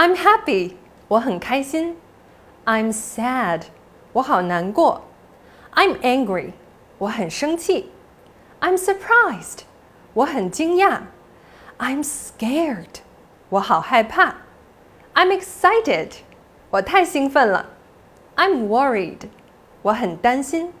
i'm happy 我很开心 i'm sad 我好难过 i'm angry 我很生气 i'm surprised 我很惊讶 i'm scared 我好害怕 i'm excited 我太兴奋了 i'm worried 我很担心